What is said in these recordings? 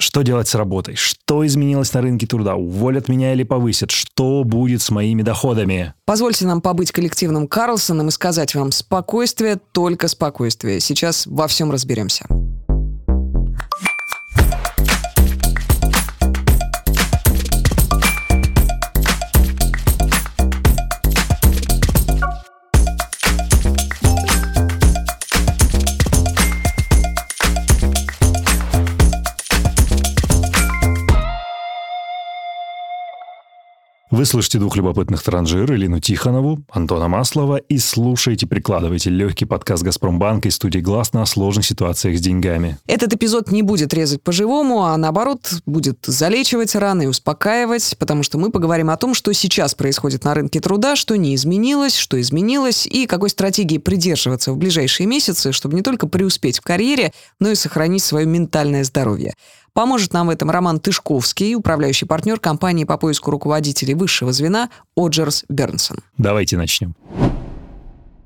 Что делать с работой? Что изменилось на рынке труда? Уволят меня или повысят? Что будет с моими доходами? Позвольте нам побыть коллективным Карлсоном и сказать вам спокойствие, только спокойствие. Сейчас во всем разберемся. Вы слышите двух любопытных транжир, Илину Тихонову, Антона Маслова, и слушаете, прикладываете легкий подкаст «Газпромбанка» из студии «Гласно» о сложных ситуациях с деньгами. Этот эпизод не будет резать по-живому, а наоборот будет залечивать раны и успокаивать, потому что мы поговорим о том, что сейчас происходит на рынке труда, что не изменилось, что изменилось, и какой стратегии придерживаться в ближайшие месяцы, чтобы не только преуспеть в карьере, но и сохранить свое ментальное здоровье. Поможет нам в этом Роман Тышковский, управляющий партнер компании по поиску руководителей высшего звена Оджерс Бернсон. Давайте начнем.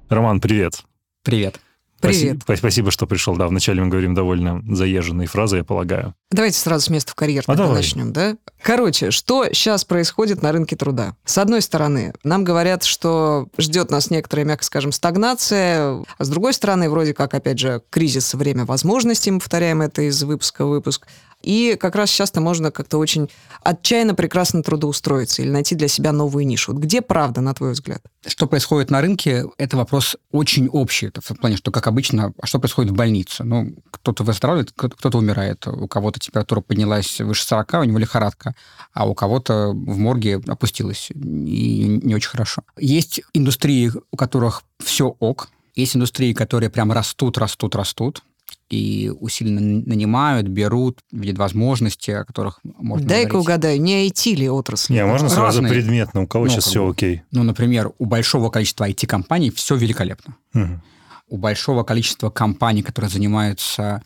Роман, привет. Привет. Привет. Спасибо, спасибо, что пришел. Да, вначале мы говорим довольно заезженные фразы, я полагаю. Давайте сразу с места в карьер А давай. начнем, да? Короче, что сейчас происходит на рынке труда? С одной стороны, нам говорят, что ждет нас некоторая, мягко скажем, стагнация, а с другой стороны, вроде как, опять же, кризис, время возможностей, мы повторяем это из выпуска в выпуск. И как раз часто можно как-то очень отчаянно прекрасно трудоустроиться или найти для себя новую нишу. Вот где правда, на твой взгляд? Что происходит на рынке, это вопрос очень общий. Это в плане, что, как обычно, а что происходит в больнице? Ну, кто-то выздоравливает, кто- кто-то умирает. У кого-то температура поднялась выше 40, у него лихорадка, а у кого-то в морге опустилась. И не очень хорошо. Есть индустрии, у которых все ок. Есть индустрии, которые прям растут, растут, растут и усиленно нанимают, берут, видят возможности, о которых можно Дай-ка говорить. угадаю, не IT ли отрасль? Не, можно сразу Разные. предметно, у кого Ну, сейчас как все окей. Ну, например, у большого количества IT-компаний все великолепно. Мгм. у большого количества компаний, которые занимаются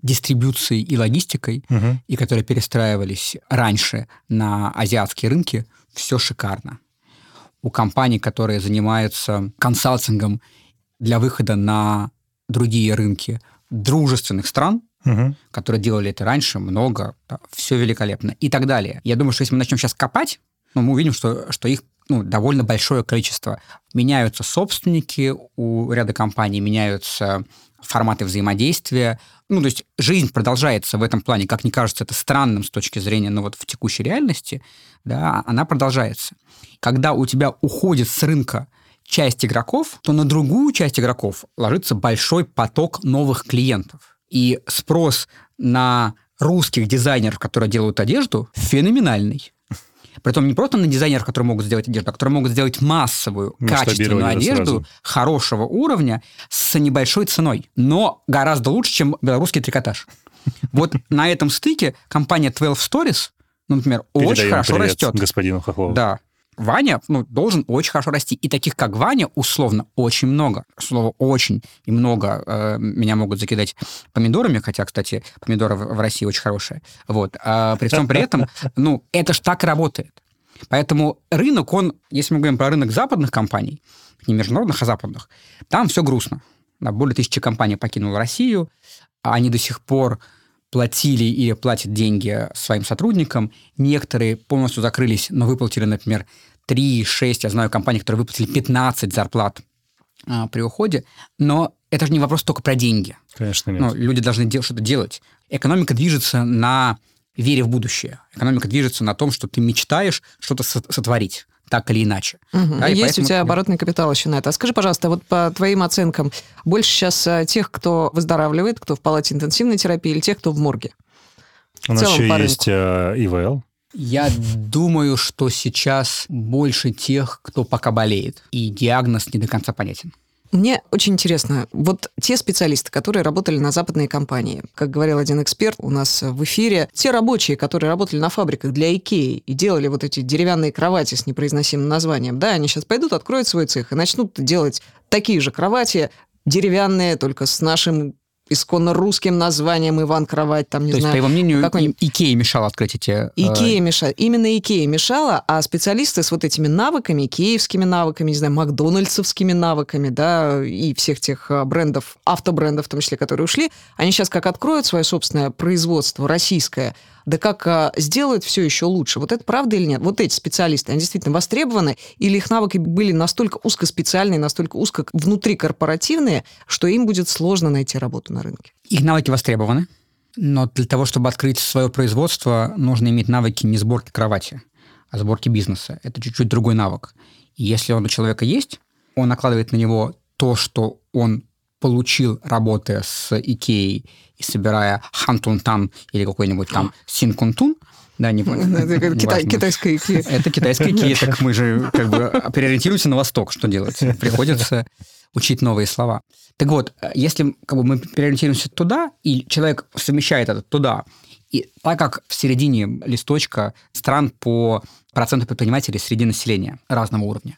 дистрибуцией и логистикой, Мгм. и которые перестраивались раньше на азиатские рынки, все шикарно. У компаний, которые занимаются консалтингом для выхода на другие рынки дружественных стран, Мгм. которые делали это раньше, много, все великолепно и так далее. Я думаю, что если мы начнем сейчас копать, ну, мы увидим, что, что их ну, довольно большое количество. Меняются собственники у ряда компаний, меняются форматы взаимодействия. Ну, то есть жизнь продолжается в этом плане, как не кажется это странным с точки зрения, ну, вот в текущей реальности, да, она продолжается. Когда у тебя уходит с рынка часть игроков, то на другую часть игроков ложится большой поток новых клиентов. И спрос на русских дизайнеров, которые делают одежду, феноменальный. Притом не просто на дизайнеров, которые могут сделать одежду, а которые могут сделать массовую, качественную одежду сразу. хорошего уровня с небольшой ценой, но гораздо лучше, чем белорусский трикотаж. Вот на этом стыке компания 12 Stories, ну, например, очень хорошо растет. господину Хохлову. Да. Ваня ну, должен очень хорошо расти. И таких, как Ваня, условно, очень много. Слово «очень» и много э, меня могут закидать помидорами, хотя, кстати, помидоры в, в России очень хорошие. Вот. А при всем при этом, ну, это ж так работает. Поэтому рынок, он, если мы говорим про рынок западных компаний, не международных, а западных, там все грустно. Более тысячи компаний покинуло Россию, а они до сих пор платили или платят деньги своим сотрудникам. Некоторые полностью закрылись, но выплатили, например, 3, 6, я знаю компании, которые выплатили 15 зарплат а, при уходе. Но это же не вопрос только про деньги. Конечно, нет. Ну, люди должны дел- что-то делать. Экономика движется на вере в будущее. Экономика движется на том, что ты мечтаешь что-то со- сотворить, так или иначе. Мгм. Да, и Есть поэтому- у тебя оборотный капитал еще на это. А скажи, пожалуйста, вот по твоим оценкам, больше сейчас э, тех, кто выздоравливает, кто в палате интенсивной терапии, или тех, кто в морге? У нас целом еще есть э, ИВЛ. Я думаю, что сейчас больше тех, кто пока болеет, и диагноз не до конца понятен. Мне очень интересно, вот те специалисты, которые работали на западные компании, как говорил один эксперт у нас в эфире, те рабочие, которые работали на фабриках для Икеи и делали вот эти деревянные кровати с непроизносимым названием, да, они сейчас пойдут, откроют свой цех и начнут делать такие же кровати, деревянные, только с нашим исконно русским названием Иван Кровать, там, не То знаю. есть, по его мнению, Икея мешала открыть эти... э, Икея мешала. Именно Икея мешала, а специалисты с вот этими навыками, икеевскими навыками, не знаю, макдональдсовскими навыками, да, и всех тех а, брендов, автобрендов в том числе, которые ушли, они сейчас как откроют свое собственное производство российское, да как а, сделают все еще лучше. Вот это правда или нет? Вот эти специалисты, они действительно востребованы, или их навыки были настолько узкоспециальные, настолько узко внутрикорпоративные, что им будет сложно найти работу на рынке? Их навыки востребованы, но для того, чтобы открыть свое производство, нужно иметь навыки не сборки кровати, а сборки бизнеса. Это чуть-чуть другой навык. И если он у человека есть, он накладывает на него то, что он получил, работая с Икеей и собирая хантунтан или какой-нибудь там синкунтун, да, не понял. Это китай-. Китайская Икея. Это китайская Икея, так мы же как бы переориентируемся на восток, что делать? Приходится учить новые слова. Так вот, если как бы, мы переориентируемся туда, и человек совмещает это туда, и так как в середине листочка стран по проценту предпринимателей среди населения разного уровня,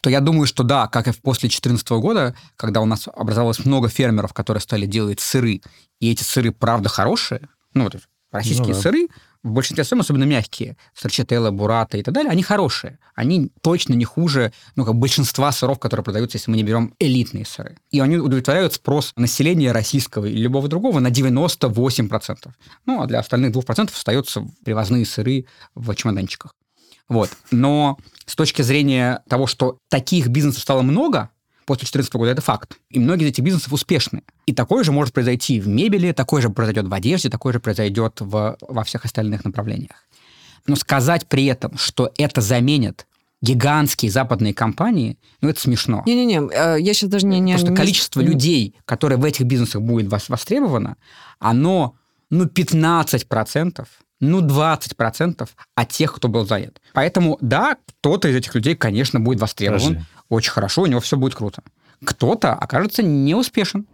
то я думаю, что да, как и после 2014 года, когда у нас образовалось много фермеров, которые стали делать сыры, и эти сыры правда хорошие, ну вот российские Ну да. сыры, в большинстве своем, особенно мягкие, строчателла, бурата и так далее, они хорошие. Они точно не хуже ну, как большинства сыров, которые продаются, если мы не берем элитные сыры. И они удовлетворяют спрос населения российского или любого другого на 98%. Ну, а для остальных 2% остаются привозные сыры в чемоданчиках. Вот. Но с точки зрения того, что таких бизнесов стало много, после 2014 года, это факт. И многие из этих бизнесов успешны. И такое же может произойти в мебели, такое же произойдет в одежде, такое же произойдет в, во всех остальных направлениях. Но сказать при этом, что это заменит гигантские западные компании, ну, это смешно. Не-не-не, э, я сейчас даже не... не Просто не- количество людей, которые в этих бизнесах будет вос- востребовано, оно, ну, 15%, ну, 20% от тех, кто был занят. Поэтому, да, кто-то из этих людей, конечно, будет востребован. Подожди. Очень хорошо, у него все будет круто. Кто-то окажется неуспешен.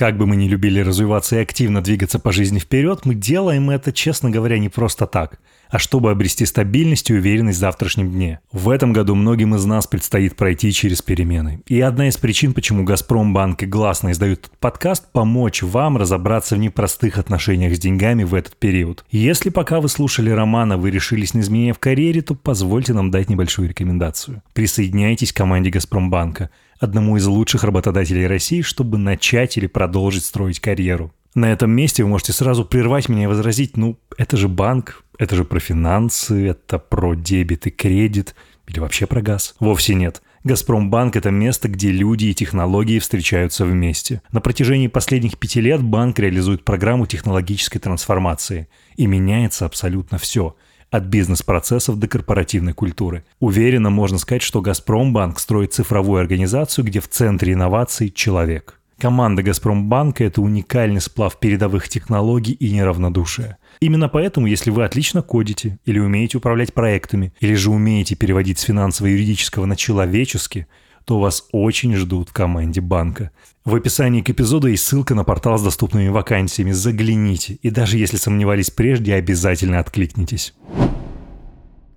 Как бы мы ни любили развиваться и активно двигаться по жизни вперед, мы делаем это, честно говоря, не просто так, а чтобы обрести стабильность и уверенность в завтрашнем дне. В этом году многим из нас предстоит пройти через перемены. И одна из причин, почему «Газпромбанк» и «Гласно» издают этот подкаст – помочь вам разобраться в непростых отношениях с деньгами в этот период. Если пока вы слушали Романа, вы решились на изменения в карьере, то позвольте нам дать небольшую рекомендацию. Присоединяйтесь к команде «Газпромбанка» одному из лучших работодателей России, чтобы начать или продолжить строить карьеру. На этом месте вы можете сразу прервать меня и возразить, ну, это же банк, это же про финансы, это про дебет и кредит, или вообще про газ. Вовсе нет. Газпромбанк – это место, где люди и технологии встречаются вместе. На протяжении последних пяти лет банк реализует программу технологической трансформации. И меняется абсолютно все – от бизнес-процессов до корпоративной культуры. Уверенно можно сказать, что «Газпромбанк» строит цифровую организацию, где в центре инноваций – человек. Команда «Газпромбанка» – это уникальный сплав передовых технологий и неравнодушия. Именно поэтому, если вы отлично кодите, или умеете управлять проектами, или же умеете переводить с финансово-юридического на человеческий, то вас очень ждут в команде банка. В описании к эпизоду есть ссылка на портал с доступными вакансиями. Загляните. И даже если сомневались прежде, обязательно откликнитесь.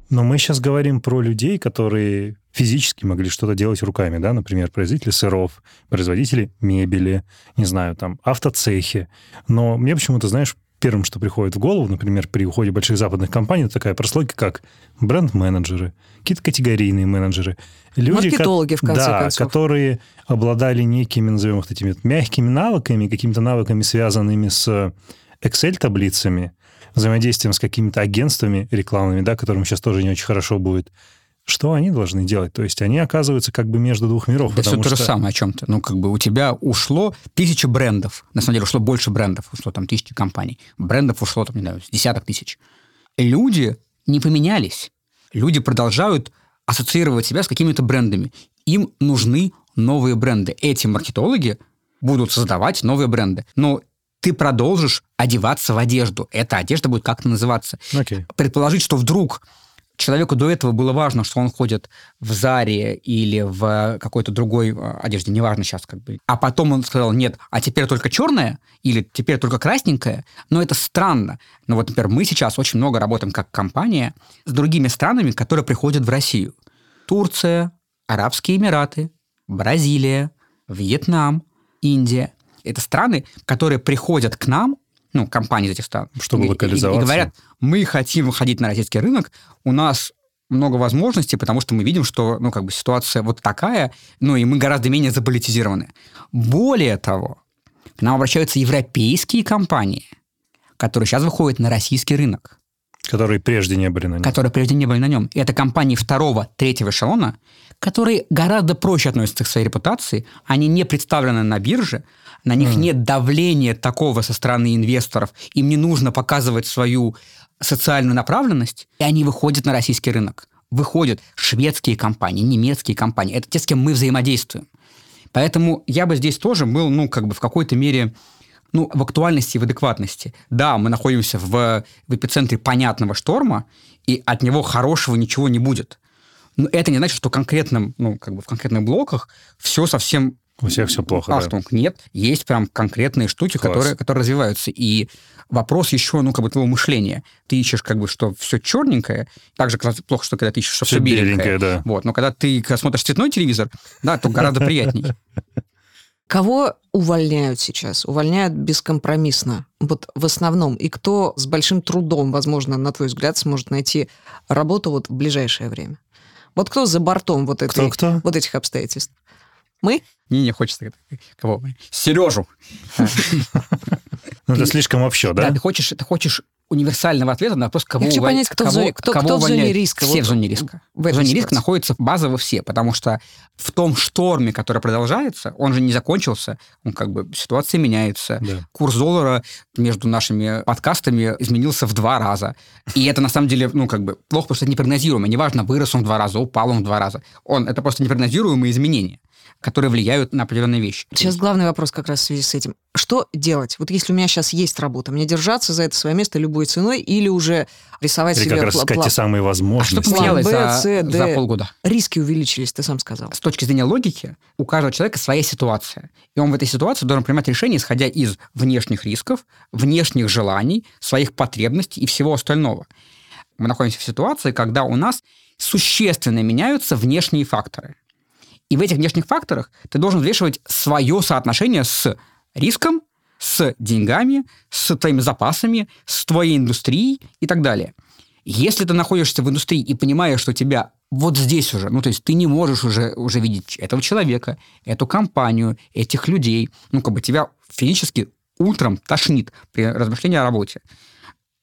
Но мы сейчас говорим про людей, которые физически могли что-то делать руками, да, например, производители сыров, производители мебели, не знаю, там, автоцехи. Но мне почему-то, знаешь, первым, что приходит в голову, например, при уходе больших западных компаний, это такая прослойка, как бренд-менеджеры, какие-то категорийные менеджеры. Люди, ко- Маркетологи, в конце да, концов. которые обладали некими, назовем их такими мягкими навыками, какими-то навыками, связанными с Excel-таблицами, взаимодействием с какими-то агентствами рекламными, да, которым сейчас тоже не очень хорошо будет. Что они должны делать? То есть они оказываются как бы между двух миров. Да все то же что- самое о чем-то. Ну, как бы у тебя ушло тысяча брендов. На самом деле ушло больше брендов, ушло там тысячи компаний. Брендов ушло там, не знаю, десяток тысяч. Люди не поменялись. Люди продолжают ассоциировать себя с какими-то брендами. Им нужны новые бренды. Эти маркетологи будут создавать новые бренды. Но ты продолжишь одеваться в одежду. Эта одежда будет как-то называться Окей. предположить, что вдруг человеку до этого было важно, что он ходит в Заре или в какой-то другой э, одежде, неважно сейчас как бы. А потом он сказал, нет, а теперь только черная или теперь только красненькая. Но это странно. Ну вот, например, мы сейчас очень много работаем как компания с другими странами, которые приходят в Россию. Турция, Арабские Эмираты, Бразилия, Вьетнам, Индия. Это страны, которые приходят к нам, ну, компании из этих стран. Чтобы и- и- локализоваться. И говорят, мы хотим выходить на российский рынок, у нас много возможностей, потому что мы видим, что, ну, как бы ситуация вот такая, ну, и мы гораздо менее заполитизированы. Более того, к нам обращаются европейские компании, которые сейчас выходят на российский рынок Которые прежде не были на нем. которые прежде не были на нем. И это компании второго, третьего эшелона, которые гораздо проще относятся к своей репутации, они не представлены на бирже, на них нет давления такого со стороны инвесторов, им не нужно показывать свою социальную направленность, и они выходят на российский рынок. Выходят шведские компании, немецкие компании. Это те, с кем мы взаимодействуем. Поэтому я бы здесь тоже был, ну, как бы в какой-то мере ну, в актуальности и в адекватности. Да, мы находимся в, в эпицентре понятного шторма, и от него хорошего ничего не будет. Но это не значит, что конкретным, ну, как бы в конкретных блоках все совсем У всех все плохо, да. Ахтунг. Нет, есть прям конкретные штуки, Класс. которые, которые развиваются. И вопрос еще, ну, как бы твоего мышления. Ты ищешь, как бы, что все черненькое, так же как плохо, что когда ты ищешь, что Всё все беленькое. беленькое, да. Вот. Но когда ты когда смотришь цветной телевизор, да, то гораздо приятней. Кого увольняют сейчас? Увольняют бескомпромиссно. Вот в основном. И кто с большим трудом, возможно, на твой взгляд, сможет найти работу вот в ближайшее время? Вот кто за бортом вот, этой, Кто-кто? вот этих обстоятельств? Мы? Не, не хочется. Кого? Сережу. Ну, это слишком общо, Да, да? ты хочешь, ты хочешь универсального ответа на вопрос, кого Я хочу уволь- понять, кто в кого- зоне- кто- кого кто в зоне риска Все вот в зоне риска. в В, зоне риска находятся базово все, потому что в том шторме, который продолжается, он же не закончился, он как бы ситуация меняется. Да. Курс доллара между нашими подкастами изменился в два раза. И это на самом деле, ну, как бы плохо, потому что это непрогнозируемо. Неважно, вырос он в два раза, упал он в два раза. Он, это просто непрогнозируемые изменения, которые влияют на определенные вещи. Сейчас главный вопрос как раз в связи с этим. Что делать? Вот если у меня сейчас есть работа, мне держаться за это свое место любой ценой или уже рисовать Или себе как раз искать те самые А что возможности. поменялось Б, за, С, Д. за полгода? Риски увеличились, ты сам сказал. с точки зрения логики, у каждого человека своя ситуация. И он в этой ситуации должен принимать решения, исходя из внешних рисков, внешних желаний, своих потребностей и всего остального. Мы находимся в ситуации, когда у нас существенно меняются внешние факторы. И в этих внешних факторах ты должен взвешивать свое соотношение с риском, с деньгами, с твоими запасами, с твоей индустрией и так далее. Если ты находишься в индустрии и понимаешь, что тебя вот здесь уже, ну, то есть ты не можешь уже, уже видеть этого человека, эту компанию, этих людей, ну, как бы тебя физически утром тошнит при размышлении о работе.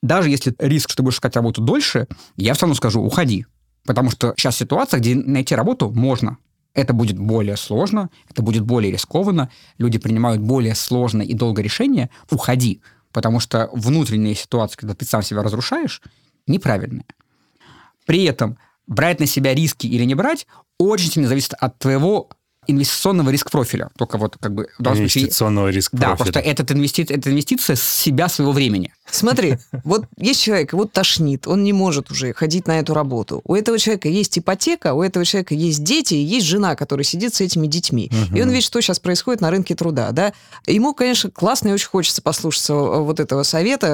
Даже если риск, что ты будешь искать работу дольше, я все равно скажу, уходи. Потому что сейчас ситуация, где найти работу можно. Это будет более сложно, это будет более рискованно, люди принимают более сложное и долгое решение, уходи. Потому что внутренняя ситуация, когда ты сам себя разрушаешь, неправильная. При этом брать на себя риски или не брать очень сильно зависит от твоего инвестиционного риск-профиля. Только вот как бы. Инвестиционного риска Да, просто этот инвести... это инвестиция с себя, своего времени. Смотри, вот есть человек, его тошнит, он не может уже ходить на эту работу. У этого человека есть ипотека, у этого человека есть дети, есть жена, которая сидит с этими детьми. И он видит, что сейчас происходит на рынке труда, да. Ему, конечно, классно и очень хочется послушаться э, вот этого совета,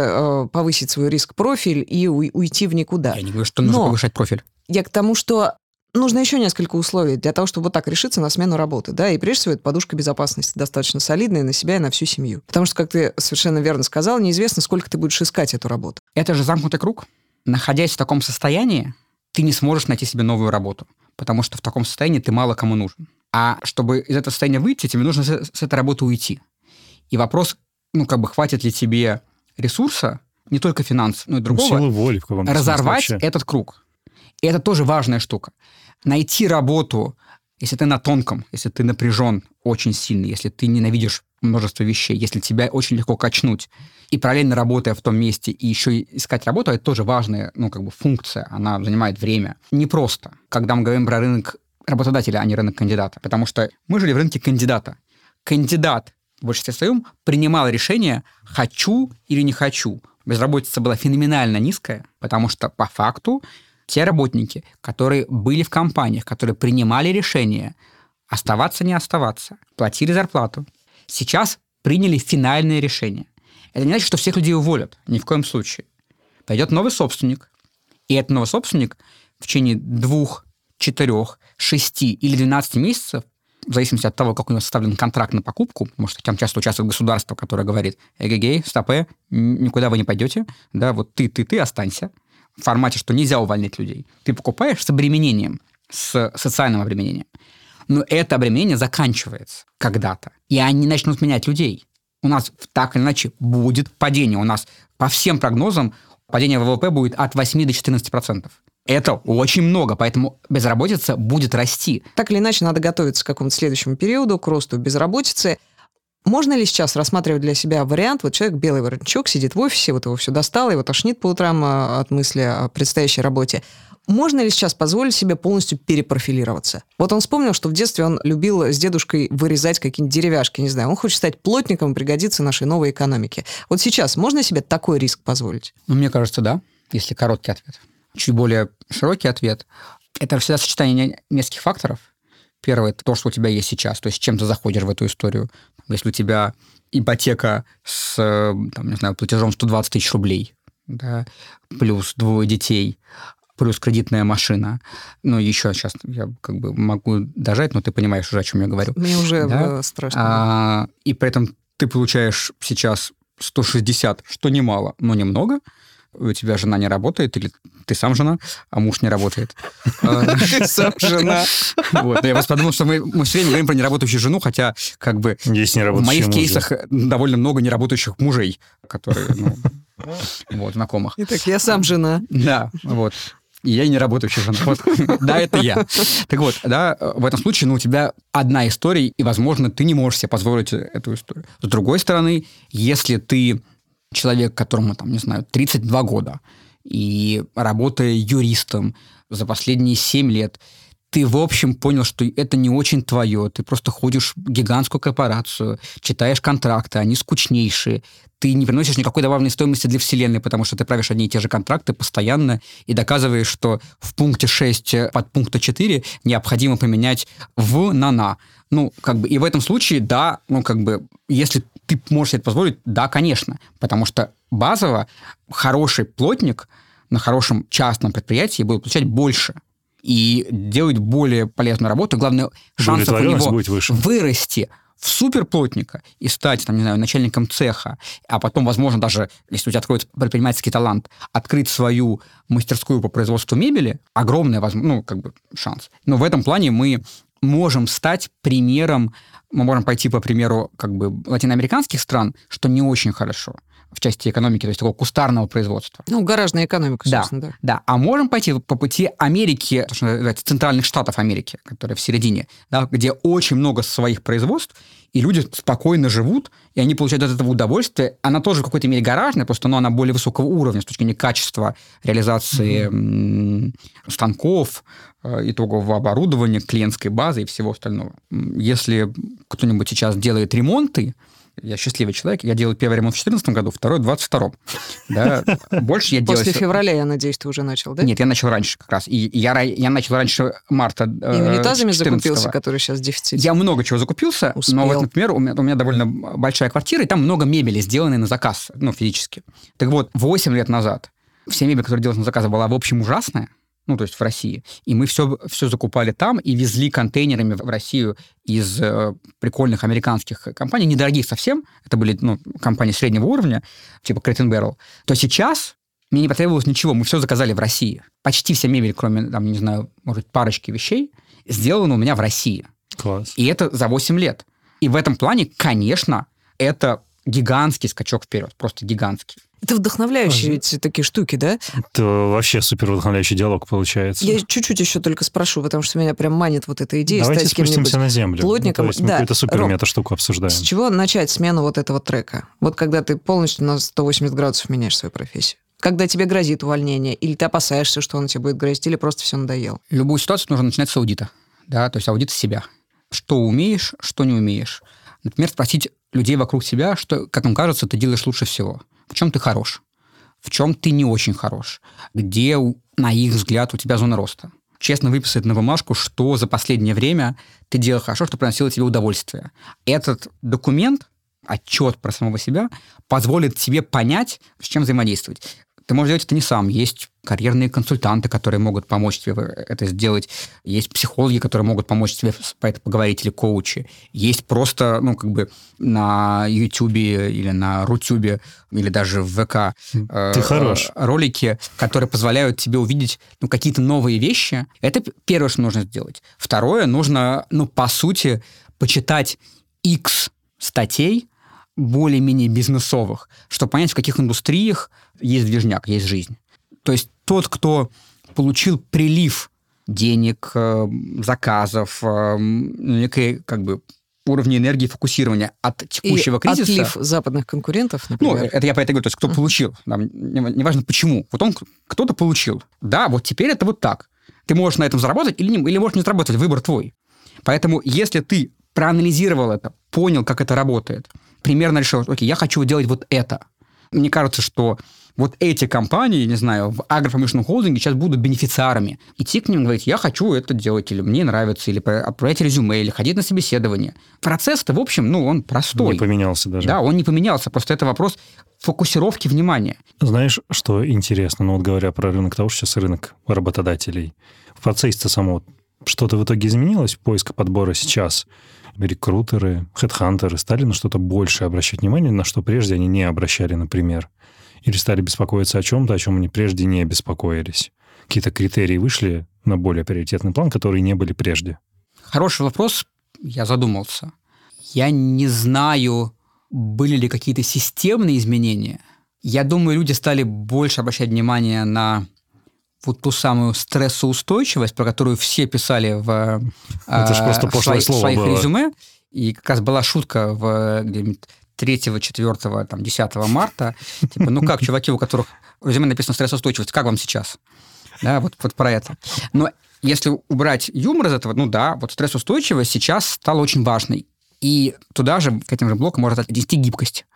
э, повысить свой риск-профиль и уй- уйти в никуда. Я не говорю, что нужно Но- повышать профиль. Я к тому, что нужно еще несколько условий для того, чтобы вот так решиться на смену работы, да, и прежде всего это подушка безопасности достаточно солидная на себя и на всю семью. Потому что, как ты совершенно верно сказал, неизвестно, сколько ты будешь искать эту работу. Это же замкнутый круг. Находясь в таком состоянии, ты не сможешь найти себе новую работу, потому что в таком состоянии ты мало кому нужен. А чтобы из этого состояния выйти, тебе нужно с, с этой работы уйти. И вопрос, ну, как бы, хватит ли тебе ресурса, не только финансов, но и Ну, другого, силы воли в разорвать этот круг. И это тоже важная штука. Найти работу, если ты на тонком, если ты напряжен очень сильно, если ты ненавидишь множество вещей, если тебя очень легко качнуть, и параллельно работая в том месте, и еще искать работу, это тоже важная, ну, как бы функция, она занимает время. Непросто, когда мы говорим про рынок работодателя, а не рынок кандидата, потому что мы жили в рынке кандидата. Кандидат в большинстве своем принимал решение «хочу или не хочу». Безработица была феноменально низкая, потому что по факту те работники, которые были в компаниях, которые принимали решение оставаться, не оставаться, платили зарплату, сейчас приняли финальное решение. Это не значит, что всех людей уволят, ни в коем случае. Пойдет новый собственник, и этот новый собственник в течение двух, четырех, шести или 12 месяцев в зависимости от того, как у него составлен контракт на покупку, потому что там часто участвует государство, которое говорит, эгегей, стопе, никуда вы не пойдете, да, вот ты, ты, ты останься, в формате, что нельзя увольнять людей. Ты покупаешь с обременением, с социальным обременением. Но это обременение заканчивается когда-то, и они начнут менять людей. У нас так или иначе будет падение. У нас по всем прогнозам падение ВВП будет от 8 до 14 процентов. Это очень много, поэтому безработица будет расти. Так или иначе, надо готовиться к какому-то следующему периоду, к росту безработицы. Можно ли сейчас рассматривать для себя вариант, вот человек белый воротничок, сидит в офисе, вот его все достало, его тошнит по утрам а, от мысли о предстоящей работе. Можно ли сейчас позволить себе полностью перепрофилироваться? Вот он вспомнил, что в детстве он любил с дедушкой вырезать какие-нибудь деревяшки, не знаю. Он хочет стать плотником и пригодиться нашей новой экономике. Вот сейчас можно себе такой риск позволить? Ну, мне кажется, да, если короткий ответ чуть более широкий ответ. Это всегда сочетание нескольких факторов. Первое – это то, что у тебя есть сейчас, то есть чем ты заходишь в эту историю. Если у тебя ипотека с, там, не знаю, платежом 120 тысяч рублей, да, плюс двое детей, плюс кредитная машина. Ну, еще сейчас я как бы могу дожать, но ты понимаешь уже, о чем я говорю. Мне уже да? страшно. А, и при этом ты получаешь сейчас 160, что немало, но немного – у тебя жена не работает, или ты сам жена, а муж не работает. Ты сам жена. Вот. Я просто подумал, что мы, мы все время говорим про неработающую жену, хотя как бы Есть в моих кейсах довольно много неработающих мужей, которые, ну, вот, знакомых. Итак, я сам жена. Да, вот. И я не работающая жена. Вот. Да, это я. Так вот, да, в этом случае, ну, у тебя одна история, и, возможно, ты не можешь себе позволить эту историю. С другой стороны, если ты человек, которому, там, не знаю, 32 года, и работая юристом за последние 7 лет, ты, в общем, понял, что это не очень твое. Ты просто ходишь в гигантскую корпорацию, читаешь контракты, они скучнейшие. Ты не приносишь никакой добавленной стоимости для Вселенной, потому что ты правишь одни и те же контракты постоянно и доказываешь, что в пункте 6 под пункта 4 необходимо поменять в на на. Ну, как бы, и в этом случае, да, ну, как бы, если ты можешь себе это позволить, да, конечно, потому что базово хороший плотник на хорошем частном предприятии будет получать больше и делать более полезную работу. Главное, шансов у него будет выше. вырасти в суперплотника и стать, там, не знаю, начальником цеха, а потом, возможно, даже, если у тебя откроется предпринимательский талант, открыть свою мастерскую по производству мебели, огромный, ну, как бы, шанс. Но в этом плане мы можем стать примером, мы можем пойти по примеру как бы латиноамериканских стран, что не очень хорошо в части экономики, то есть такого кустарного производства. Ну, гаражная экономика, собственно, да. Да, да. а можем пойти по пути Америки, что называется, центральных штатов Америки, которые в середине, да, где очень много своих производств, и люди спокойно живут, и они получают от этого удовольствие. Она тоже в какой-то мере гаражная, просто но она более высокого уровня с точки зрения качества реализации mm-hmm. станков, э, итогового оборудования, клиентской базы и всего остального. Если кто-нибудь сейчас делает ремонты, я счастливый человек. Я делал первый ремонт в 2014 году, второй в 2022. Да, больше я делаю... После февраля, я надеюсь, ты уже начал, да? Нет, я начал раньше как раз. И я, я начал раньше марта И унитазами 14 закупился, который сейчас в дефиците? Я много чего закупился, Успел. но вот, например, у меня, у меня довольно большая квартира, и там много мебели, сделанной на заказ, ну, физически. Так вот, 8 лет назад вся мебель, которая делалась на заказ, была, в общем, ужасная ну, то есть в России. И мы все, все закупали там и везли контейнерами в Россию из э, прикольных американских компаний, недорогих совсем, это были ну, компании среднего уровня, типа Crate Barrel, то сейчас мне не потребовалось ничего, мы все заказали в России. Почти вся мебель, кроме, там, не знаю, может, парочки вещей, сделана у меня в России. Класс. И это за 8 лет. И в этом плане, конечно, это гигантский скачок вперед, просто гигантский. Это вдохновляющие а, эти такие штуки, да? Это вообще супер вдохновляющий диалог получается. Я чуть-чуть еще только спрошу, потому что меня прям манит вот эта идея Давайте стать спустимся на землю. Плотником. Ну, то есть мы да. какую-то супер мета-штуку обсуждаем. С чего начать смену вот этого трека? Вот когда ты полностью на 180 градусов меняешь свою профессию. Когда тебе грозит увольнение, или ты опасаешься, что он тебе будет грозить, или просто все надоел? Любую ситуацию нужно начинать с аудита. Да, то есть аудит себя. Что умеешь, что не умеешь. Например, спросить людей вокруг себя, что, как им кажется, ты делаешь лучше всего. В чем ты хорош? В чем ты не очень хорош? Где, на их взгляд, у тебя зона роста? Честно выписать на бумажку, что за последнее время ты делал хорошо, что приносило тебе удовольствие. Этот документ, отчет про самого себя, позволит тебе понять, с чем взаимодействовать. Ты можешь делать это не сам. Есть карьерные консультанты, которые могут помочь тебе это сделать. Есть психологи, которые могут помочь тебе по это поговорить, или коучи. Есть просто, ну, как бы на YouTube или на Рутюбе, или даже в ВК э, Ты хорош. ролики, которые позволяют тебе увидеть ну, какие-то новые вещи. Это первое, что нужно сделать. Второе, нужно, ну, по сути, почитать X статей, более-менее бизнесовых, чтобы понять, в каких индустриях есть движняк, есть жизнь. То есть тот, кто получил прилив денег, э, заказов, э, некой как бы уровня энергии фокусирования от текущего и кризиса. отлив западных конкурентов, например. Ну, это я по это говорю. То есть кто получил. Там, неважно почему. Вот он кто-то получил. Да, вот теперь это вот так. Ты можешь на этом заработать или, не, или можешь не заработать. Выбор твой. Поэтому если ты проанализировал это, понял, как это работает, примерно решил, окей, я хочу делать вот это. Мне кажется, что вот эти компании, не знаю, в агропромышленном холдинге сейчас будут бенефициарами. Идти к ним и говорить, я хочу это делать, или мне нравится, или отправлять резюме, или ходить на собеседование. Процесс-то, в общем, ну, он простой. Не поменялся даже. Да, он не поменялся. Просто это вопрос фокусировки внимания. Знаешь, что интересно? Ну, вот говоря про рынок того, что сейчас рынок работодателей. В процессе самого что-то в итоге изменилось, поиска подбора сейчас? Рекрутеры, хедхантеры стали на что-то больше обращать внимание, на что прежде они не обращали, например или стали беспокоиться о чем-то, о чем они прежде не беспокоились? Какие-то критерии вышли на более приоритетный план, которые не были прежде? Хороший вопрос. Я задумался. Я не знаю, были ли какие-то системные изменения. Я думаю, люди стали больше обращать внимание на вот ту самую стрессоустойчивость, про которую все писали в, Это э, просто в своих, своих резюме. И как раз была шутка в 3, 4, там, 10 марта. Типа, ну как, чуваки, у которых в резюме написано стрессоустойчивость, как вам сейчас? Да, вот, вот про это. Но если убрать юмор из этого, ну да, вот стрессоустойчивость сейчас стала очень важной. И туда же, к этим же блокам, можно отнести гибкость.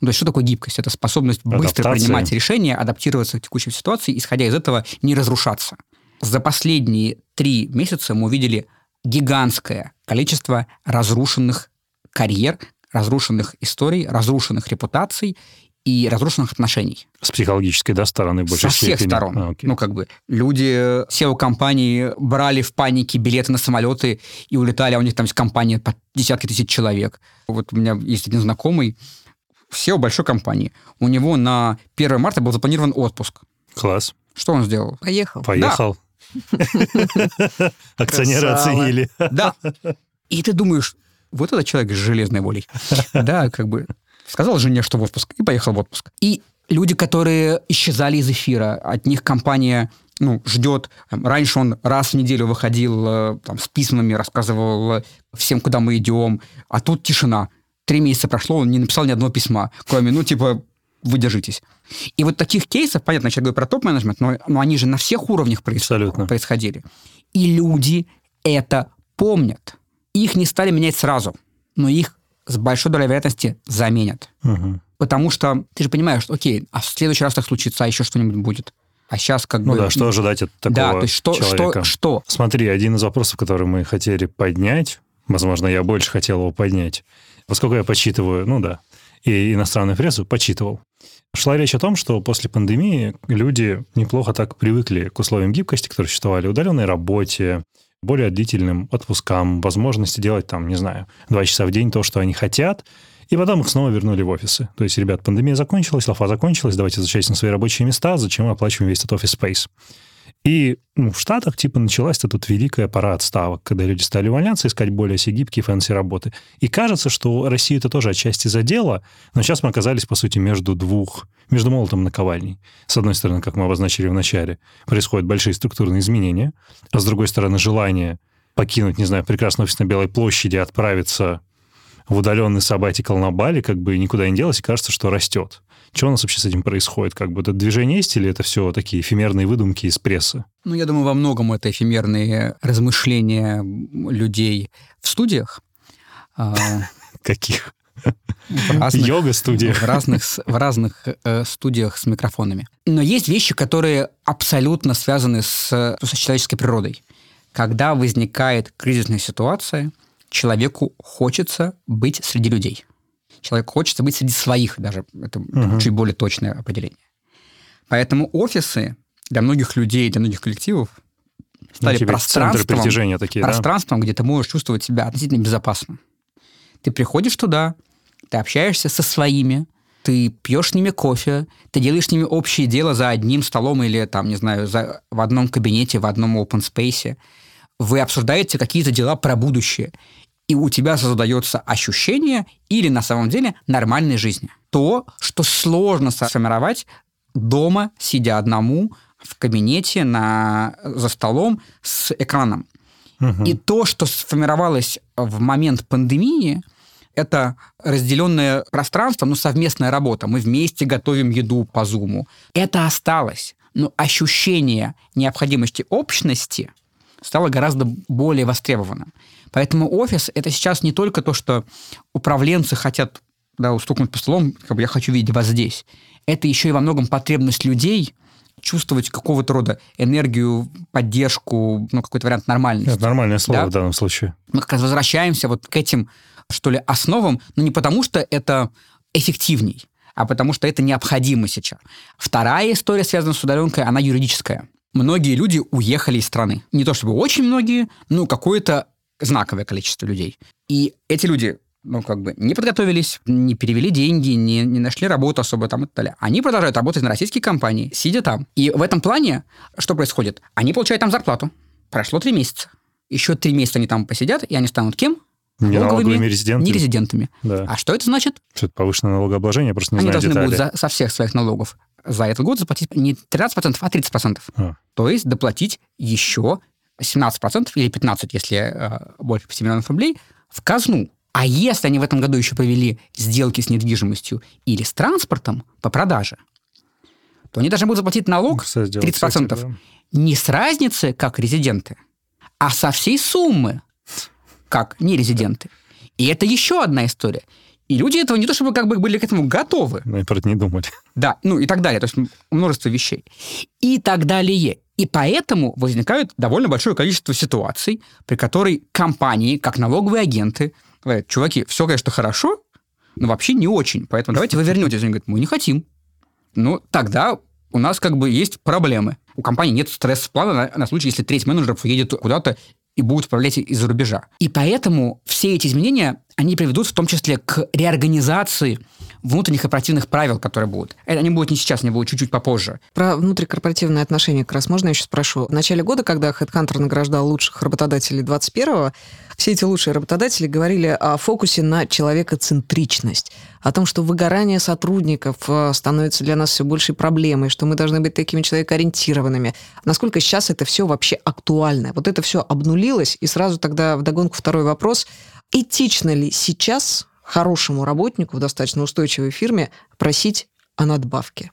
Ну, то есть что такое гибкость? Это способность быстро Адаптация. принимать решения, адаптироваться к текущей ситуации, исходя из этого не разрушаться. За последние три месяца мы увидели гигантское количество разрушенных карьер, разрушенных историй, разрушенных репутаций и разрушенных отношений. С психологической, да, стороны больше Со всех степени. сторон. А, ну, как бы, люди, SEO-компании брали в панике билеты на самолеты и улетали, а у них там компания по десятки тысяч человек. Вот у меня есть один знакомый, SEO большой компании. У него на 1 марта был запланирован отпуск. Класс. Что он сделал? Поехал. Поехал. Акционеры оценили. Да. И ты думаешь, вот этот человек с железной волей. Да, как бы сказал жене, что в отпуск, и поехал в отпуск. И люди, которые исчезали из эфира, от них компания ну, ждет. Раньше он раз в неделю выходил э, там, с письмами, рассказывал всем, куда мы идем, а тут тишина. Три месяца прошло, он не написал ни одного письма, кроме, ну, типа, вы держитесь. И вот таких кейсов, понятно, я говорю про топ-менеджмент, но, но они же на всех уровнях происходили. происходили. И люди это помнят их не стали менять сразу, но их с большой долей вероятности заменят. Угу. Потому что ты же понимаешь, окей, а в следующий раз так случится, а еще что-нибудь будет. А сейчас как ну бы... Ну да, что ожидать от такого Да, то есть что, человека? что, что? Смотри, один из вопросов, который мы хотели поднять, возможно, я больше хотел его поднять, поскольку я почитываю, ну да, и иностранную прессу почитывал. Шла речь о том, что после пандемии люди неплохо так привыкли к условиям гибкости, которые существовали, удаленной работе, более длительным отпускам, возможности делать там, не знаю, два часа в день то, что они хотят, и потом их снова вернули в офисы. То есть, ребят, пандемия закончилась, лафа закончилась, давайте возвращайтесь на свои рабочие места, зачем мы оплачиваем весь этот office space? И ну, в Штатах, типа, началась тут великая пора отставок, когда люди стали увольняться, искать более себе гибкие fancy работы. И кажется, что Россию это тоже отчасти задело, но сейчас мы оказались, по сути, между двух, между молотом и наковальней. С одной стороны, как мы обозначили в начале, происходят большие структурные изменения, а с другой стороны, желание покинуть, не знаю, прекрасный офис на Белой площади, отправиться в удаленный сабатикал на Бали, как бы никуда не делось, и кажется, что растет. Что у нас вообще с этим происходит? Как бы это движение есть или это все такие эфемерные выдумки из прессы? Ну, я думаю, во многом это эфемерные размышления людей в студиях. А, Каких? Йога-студиях. В разных, в разных э, студиях с микрофонами. Но есть вещи, которые абсолютно связаны с, с человеческой природой. Когда возникает кризисная ситуация, человеку хочется быть среди людей. Человек хочется быть среди своих, даже это угу. чуть более точное определение. Поэтому офисы для многих людей, для многих коллективов стали Ну, пространством, такие, да? пространством, где ты можешь чувствовать себя относительно безопасно. Ты приходишь туда, ты общаешься со своими, ты пьешь с ними кофе, ты делаешь с ними общее дело за одним столом или, там, не знаю, за, в одном кабинете, в одном open space. Вы обсуждаете какие-то дела про будущее. И у тебя создается ощущение или на самом деле нормальной жизни. То, что сложно сформировать дома, сидя одному, в кабинете, на, за столом с экраном. Мгм. И то, что сформировалось в момент пандемии, это разделенное пространство, но совместная работа. Мы вместе готовим еду по зуму. Это осталось. Но ощущение необходимости общности стало гораздо более востребованным. Поэтому офис – это сейчас не только то, что управленцы хотят да, устукнуть по столом, как бы я хочу видеть вас здесь. Это еще и во многом потребность людей чувствовать какого-то рода энергию, поддержку, ну, какой-то вариант нормальности. Это нормальное слово Да. в данном случае. Мы как раз возвращаемся вот к этим, что ли, основам, но не потому, что это эффективней, а потому что это необходимо сейчас. Вторая история, связанная с удаленкой, она юридическая. Многие люди уехали из страны. Не то чтобы очень многие, но какое-то знаковое количество людей. И эти люди ну, как бы не подготовились, не перевели деньги, не, не нашли работу особо там и так далее. Они продолжают работать на российские компании, сидя там. И в этом плане что происходит? Они получают там зарплату. Прошло три месяца. Еще три месяца они там посидят, и они станут кем? Не Налоговыми резидентами. Нерезидентами. Да. А что это значит? Что-то повышенное налогообложение, я просто не они знаю должны детали. будут за- со всех своих налогов за этот год заплатить не 13%, а 30%. А. То есть доплатить еще 17% или 15%, если э, больше 5 миллионов рублей, в казну. А если они в этом году еще провели сделки с недвижимостью или с транспортом по продаже, то они должны будут заплатить налог Кстати, делать 30%. кстати, да. не с разницы, как резиденты, а со всей суммы, как нерезиденты. И это еще одна история. И люди этого не то чтобы как бы были к этому готовы, Мы про это не думали. да, ну и так далее. То есть множество вещей. И так далее. И поэтому возникает довольно большое количество ситуаций, при которой компании, как налоговые агенты, говорят, чуваки, все, конечно, хорошо, но вообще не очень. Поэтому давайте вы вернетесь. Они говорят, мы не хотим. Ну, тогда у нас как бы есть проблемы. У компании нет стресс-плана на, на случай, если треть менеджеров уедет куда-то и будет управлять из-за рубежа. И поэтому все эти изменения, они приведут в том числе к реорганизации внутренних корпоративных правил, которые будут. Это они будут не сейчас, они будут чуть-чуть попозже. Про внутрикорпоративные отношения как раз можно я еще спрошу? В начале года, когда HeadHunter награждал лучших работодателей 21-го, все эти лучшие работодатели говорили о фокусе на человекоцентричность, о том, что выгорание сотрудников э, становится для нас все большей проблемой, что мы должны быть такими человекоориентированными. Насколько сейчас это все вообще актуально? Вот это все обнулилось, и сразу тогда вдогонку второй вопрос. Этично ли сейчас хорошему работнику в достаточно устойчивой фирме просить о надбавке?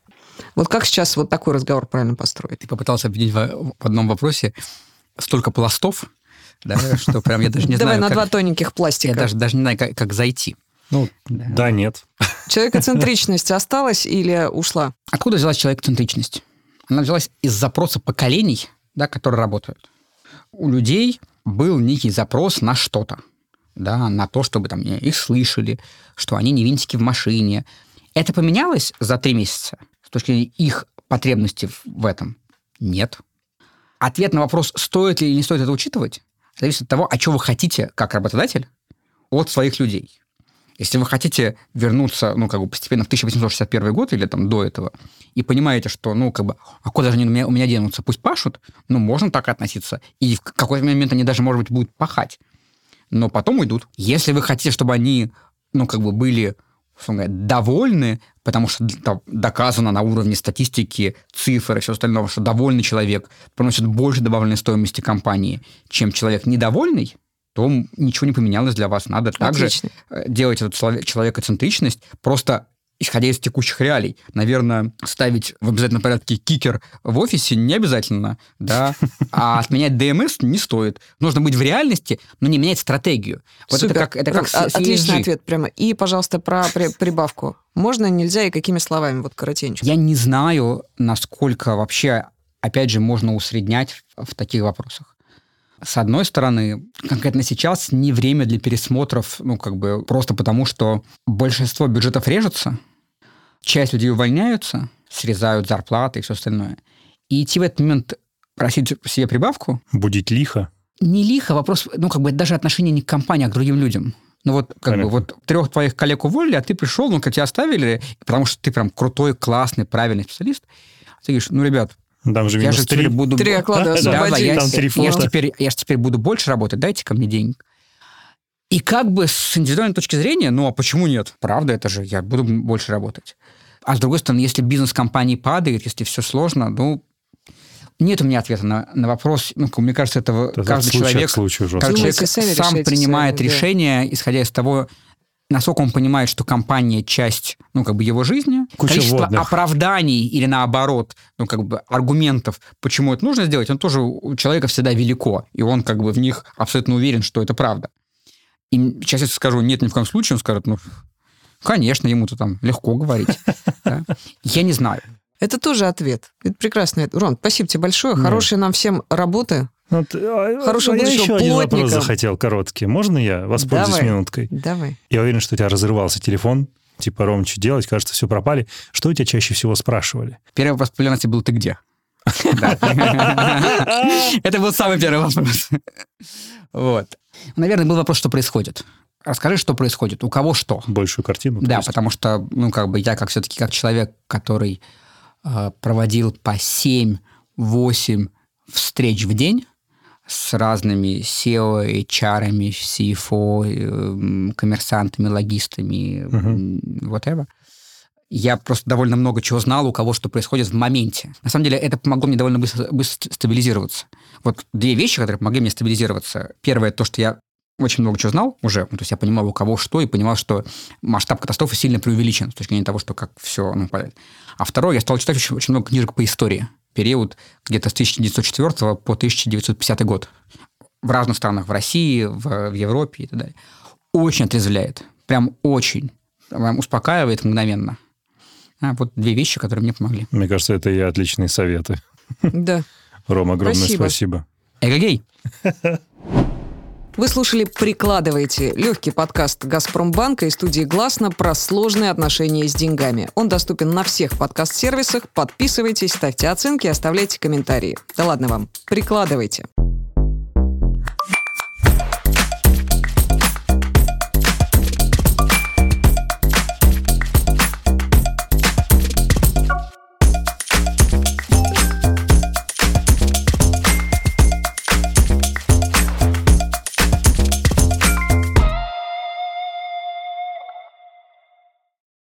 Вот как сейчас вот такой разговор правильно построить? Ты попытался объединить в, в одном вопросе столько пластов, да, что прям я даже не Давай знаю, на как- два тоненьких пластика. я даже, даже не знаю, как, как зайти. Ну, Да. да, нет. Человекоцентричность осталась или ушла? Откуда взялась человекоцентричность? Она взялась из запроса поколений, да, которые работают. У людей был некий запрос на что-то, да, на то, чтобы там их слышали, что они не винтики в машине. Это поменялось за три месяца с точки зрения их потребностей в- в этом? Нет. Ответ на вопрос, стоит ли или не стоит это учитывать, зависит от того, а что вы хотите как работодатель от своих людей. Если вы хотите вернуться, ну, как бы постепенно в 1861 год или там до этого, и понимаете, что, ну, как бы, а куда же они у меня, у меня денутся? Пусть пашут, ну, можно так относиться. И в какой-то момент они даже, может быть, будут пахать. Но потом уйдут. Если вы хотите, чтобы они, ну, как бы были говоря, довольны, потому что доказано на уровне статистики, цифр и все остальное, что довольный человек приносит больше добавленной стоимости компании, чем человек недовольный, то ничего не поменялось для вас. Надо также Отлично. э, делать эту челове- человекоцентричность, просто исходя из текущих реалий. Наверное, ставить в обязательном порядке кикер в офисе не обязательно, да, а отменять ДМС не стоит. Нужно быть в реальности, но не менять стратегию. Вот Супер. это как, это как с- Отличный ответ прямо. И, пожалуйста, про при- прибавку. Можно, нельзя и какими словами? Вот коротенько. Я не знаю, насколько вообще, опять же, можно усреднять в таких вопросах. С одной стороны, конкретно сейчас не время для пересмотров, ну, как бы, просто потому, что большинство бюджетов режется, часть людей увольняются, срезают зарплаты и все остальное. И идти в этот момент просить себе прибавку, Будить лихо. не лихо, вопрос, ну, как бы это даже отношение не к компании, а к другим людям. Ну вот, как Понятно. бы, вот трех твоих коллег уволили, а ты пришел, ну, как тебя оставили, потому что ты прям крутой, классный, правильный специалист. Ты говоришь, ну, ребят, Там же я минус же три. теперь буду... Три оклада Да, да, Да, да, я, Там три я, ж фото. теперь, я ж теперь буду больше работать, дайте ко мне денег. И как бы с индивидуальной точки зрения, ну а почему нет? Правда, это же я буду больше работать. А с другой стороны, если бизнес компании падает, если все сложно, ну, нет у меня ответа на, на вопрос. Ну, мне кажется, этого Это каждый от случая человек, жестко. каждый человек сам принимает сами, да. решение, исходя из того, насколько он понимает, что компания часть, ну, как бы его жизни, Куча количество вводных. оправданий или наоборот, ну, как бы аргументов, почему это нужно сделать, он тоже у человека всегда велико, и он как бы в них абсолютно уверен, что это правда. И сейчас я скажу, нет, ни в коем случае, он скажет, ну, конечно, ему-то там легко говорить. Я не знаю. Это тоже ответ. Это прекрасный ответ. Рон, спасибо тебе большое. Хорошей нам всем работы. Вот, а- Хорошего а я еще один вопрос захотел короткий. Можно я воспользуюсь Давай. минуткой? Давай. Я уверен, что у тебя разрывался телефон. Типа, Ром, что делать? Кажется, все пропали. Что у тебя чаще всего спрашивали? Первый вопрос популярности был «ты где?». Это был самый первый вопрос. Вот. Наверное, был вопрос, что происходит. Расскажи, что происходит, у кого что. Большую картину? Да, потому что, ну, как бы я как все-таки как человек, который э, проводил по 7-8 встреч в день с разными SEO, HR, CFO, э, коммерсантами, логистами, м, whatever. Я просто довольно много чего знал, у кого что происходит в моменте. На самом деле, это помогло мне довольно быстро, быстро стабилизироваться. Вот две вещи, которые помогли мне стабилизироваться. Первое, то, что я очень много чего знал уже, ну, то есть я понимал, у кого что, и понимал, что масштаб катастрофы сильно преувеличен с точки зрения того, что как все ну, падает. А второе, я стал читать очень, очень много книжек по истории. Период где-то с 1904 по 1950 год. В разных странах, в России, в, в Европе и так далее. Очень отрезвляет. Прям очень. Прям успокаивает мгновенно. А, вот две вещи, которые мне помогли. Мне кажется, это и отличные советы. Да. Ром, огромное Спасибо. спасибо. Эгогей! Вы слушали «Прикладывайте» — легкий подкаст «Газпромбанка» и студии «Гласно» про сложные отношения с деньгами. Он доступен на всех подкаст-сервисах. Подписывайтесь, ставьте оценки, оставляйте комментарии. Да ладно вам, прикладывайте.